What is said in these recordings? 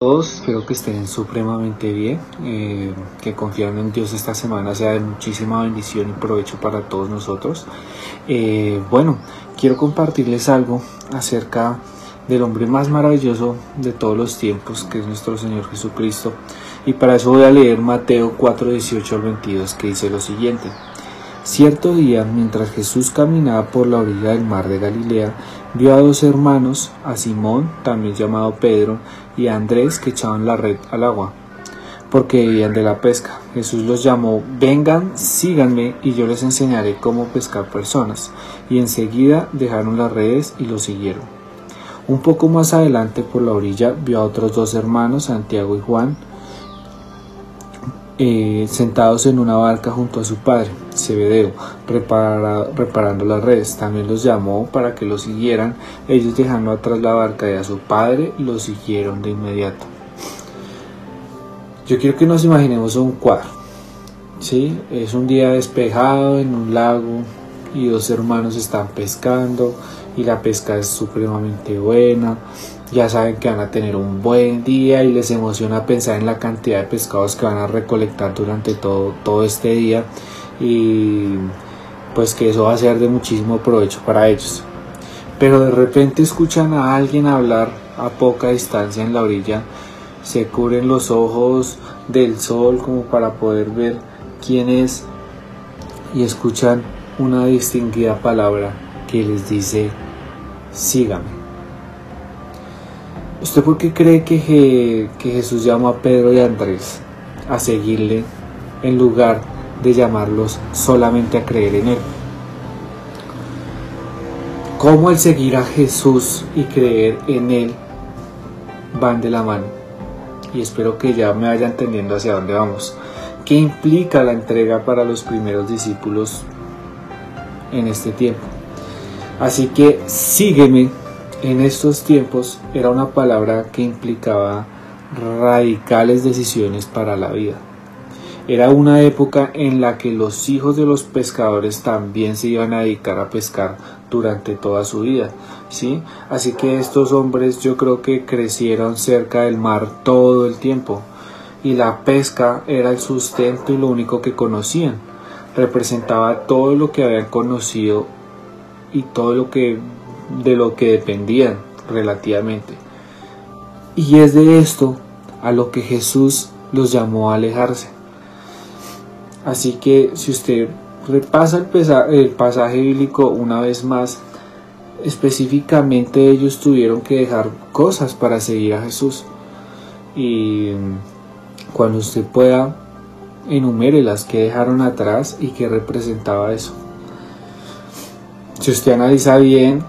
todos, espero que estén supremamente bien, eh, que confiando en Dios esta semana sea de muchísima bendición y provecho para todos nosotros. Eh, bueno, quiero compartirles algo acerca del hombre más maravilloso de todos los tiempos, que es nuestro Señor Jesucristo. Y para eso voy a leer Mateo 4, 18 al 22, que dice lo siguiente. Cierto día, mientras Jesús caminaba por la orilla del mar de Galilea, vio a dos hermanos, a Simón, también llamado Pedro, y a Andrés que echaban la red al agua, porque vivían de la pesca. Jesús los llamó, vengan, síganme, y yo les enseñaré cómo pescar personas. Y enseguida dejaron las redes y lo siguieron. Un poco más adelante por la orilla vio a otros dos hermanos, Santiago y Juan, eh, sentados en una barca junto a su padre, Zebedeo, reparando las redes. También los llamó para que lo siguieran. Ellos dejando atrás la barca y a su padre lo siguieron de inmediato. Yo quiero que nos imaginemos un cuadro. ¿sí? Es un día despejado en un lago y dos hermanos están pescando y la pesca es supremamente buena ya saben que van a tener un buen día y les emociona pensar en la cantidad de pescados que van a recolectar durante todo, todo este día y pues que eso va a ser de muchísimo provecho para ellos. Pero de repente escuchan a alguien hablar a poca distancia en la orilla, se cubren los ojos del sol como para poder ver quién es y escuchan una distinguida palabra que les dice sígame. ¿Usted por qué cree que, Jesús llamó a Pedro y a Andrés a seguirle en lugar de llamarlos solamente a creer en Él? ¿Cómo el seguir a Jesús y creer en Él van de la mano? Y espero que ya me vaya entendiendo hacia dónde vamos. ¿Qué implica la entrega para los primeros discípulos en este tiempo? Así que sígueme en estos tiempos era una palabra que implicaba radicales decisiones para la vida. Era una época en la que los hijos de los pescadores también se iban a dedicar a pescar durante toda su vida, ¿sí? Así que estos hombres yo creo que crecieron cerca del mar todo el tiempo y la pesca era el sustento y lo único que conocían. Representaba todo lo que habían conocido y todo lo que de lo que dependían relativamente. Y es de esto a lo que Jesús los llamó a alejarse. Así que si usted repasa el, pasaje bíblico una vez más, específicamente ellos tuvieron que dejar cosas para seguir a Jesús. Y cuando usted pueda, enumere las que dejaron atrás y que representaba eso. Si usted analiza bien,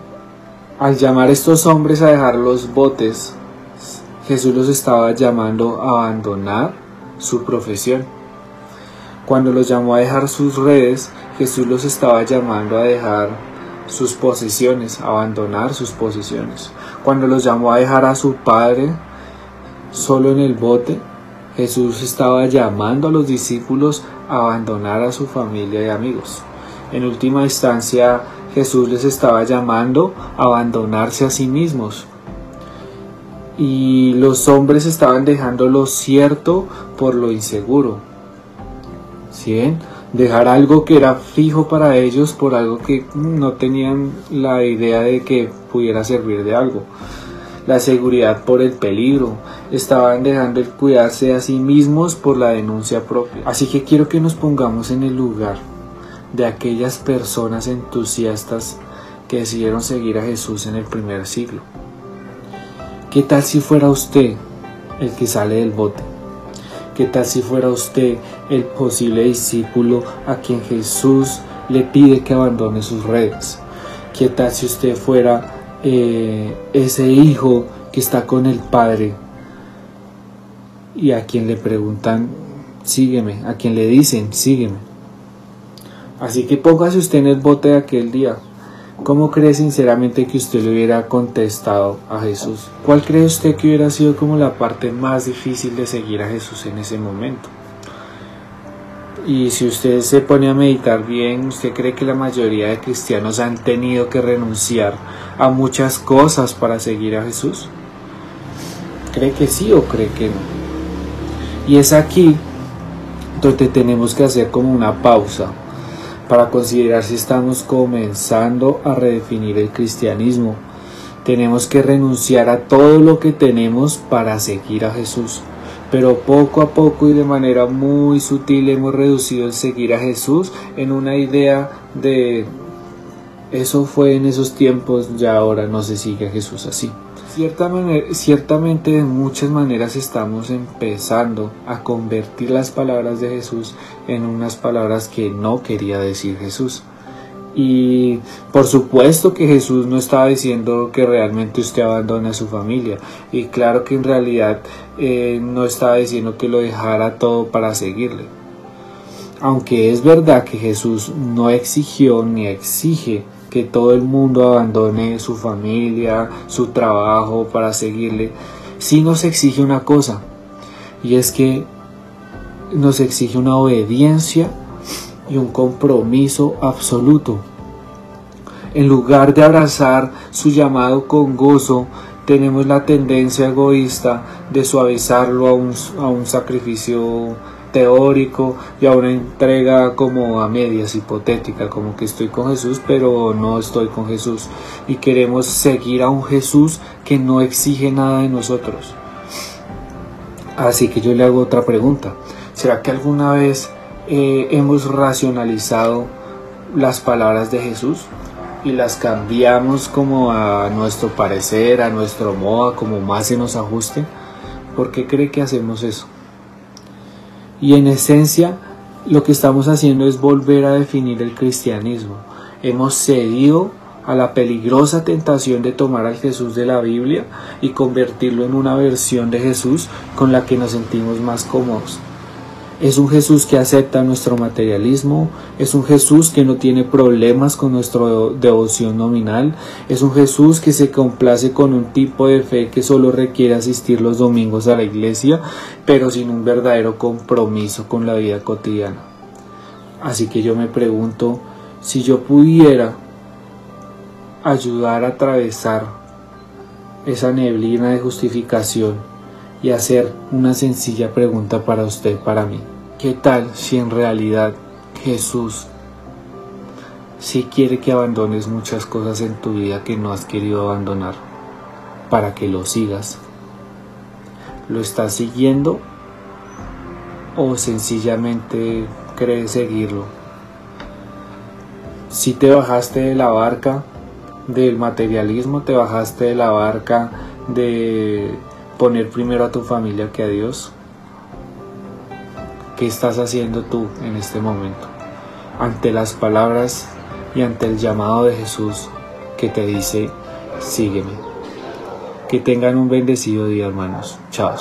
al llamar a estos hombres a dejar los botes, Jesús los estaba llamando a abandonar su profesión. Cuando los llamó a dejar sus redes, Jesús los estaba llamando a dejar sus posesiones, a abandonar sus posesiones. Cuando los llamó a dejar a su padre solo en el bote, Jesús estaba llamando a los discípulos a abandonar a su familia y amigos. En última instancia, Jesús les estaba llamando a abandonarse a sí mismos. Y los hombres estaban dejando lo cierto por lo inseguro. ¿Sí Dejar algo que era fijo para ellos por algo que no tenían la idea de que pudiera servir de algo. La seguridad por el peligro. Estaban dejando el cuidarse a sí mismos por la denuncia propia. Así que quiero que nos pongamos en el lugar de aquellas personas entusiastas que decidieron seguir a Jesús en el primer siglo. ¿Qué tal si fuera usted el que sale del bote? ¿Qué tal si fuera usted el posible discípulo a quien Jesús le pide que abandone sus redes? ¿Qué tal si usted fuera eh, ese hijo que está con el Padre y a quien le preguntan, sígueme, a quien le dicen, sígueme? Así que póngase usted en el bote de aquel día. ¿Cómo cree sinceramente que usted le hubiera contestado a Jesús? ¿Cuál cree usted que hubiera sido como la parte más difícil de seguir a Jesús en ese momento? Y si usted se pone a meditar bien, ¿usted cree que la mayoría de cristianos han tenido que renunciar a muchas cosas para seguir a Jesús? ¿Cree que sí o cree que no? Y es aquí donde tenemos que hacer como una pausa para considerar si estamos comenzando a redefinir el cristianismo. Tenemos que renunciar a todo lo que tenemos para seguir a Jesús. Pero poco a poco y de manera muy sutil hemos reducido el seguir a Jesús en una idea de eso fue en esos tiempos, ya ahora no se sigue a Jesús así. Ciertamente de muchas maneras estamos empezando a convertir las palabras de Jesús en unas palabras que no quería decir Jesús. Y por supuesto que Jesús no estaba diciendo que realmente usted abandone a su familia. Y claro que en realidad eh, no estaba diciendo que lo dejara todo para seguirle. Aunque es verdad que Jesús no exigió ni exige que todo el mundo abandone su familia, su trabajo para seguirle, sí nos exige una cosa, y es que nos exige una obediencia y un compromiso absoluto. En lugar de abrazar su llamado con gozo, tenemos la tendencia egoísta de suavizarlo a un, a un sacrificio teórico y a una entrega como a medias hipotética, como que estoy con Jesús pero no estoy con Jesús y queremos seguir a un Jesús que no exige nada de nosotros. Así que yo le hago otra pregunta. ¿Será que alguna vez eh, hemos racionalizado las palabras de Jesús y las cambiamos como a nuestro parecer, a nuestro modo, como más se nos ajuste? ¿Por qué cree que hacemos eso? Y en esencia lo que estamos haciendo es volver a definir el cristianismo. Hemos cedido a la peligrosa tentación de tomar al Jesús de la Biblia y convertirlo en una versión de Jesús con la que nos sentimos más cómodos. Es un Jesús que acepta nuestro materialismo, es un Jesús que no tiene problemas con nuestra devoción nominal, es un Jesús que se complace con un tipo de fe que solo requiere asistir los domingos a la iglesia, pero sin un verdadero compromiso con la vida cotidiana. Así que yo me pregunto, si yo pudiera ayudar a atravesar esa neblina de justificación, y hacer una sencilla pregunta para usted, para mí. ¿Qué tal si en realidad Jesús si quiere que abandones muchas cosas en tu vida que no has querido abandonar para que lo sigas? ¿Lo estás siguiendo o sencillamente crees seguirlo? Si te bajaste de la barca del materialismo, te bajaste de la barca de poner primero a tu familia que a Dios? ¿Qué estás haciendo tú en este momento ante las palabras y ante el llamado de Jesús que te dice, sígueme? Que tengan un bendecido día, hermanos. Chao.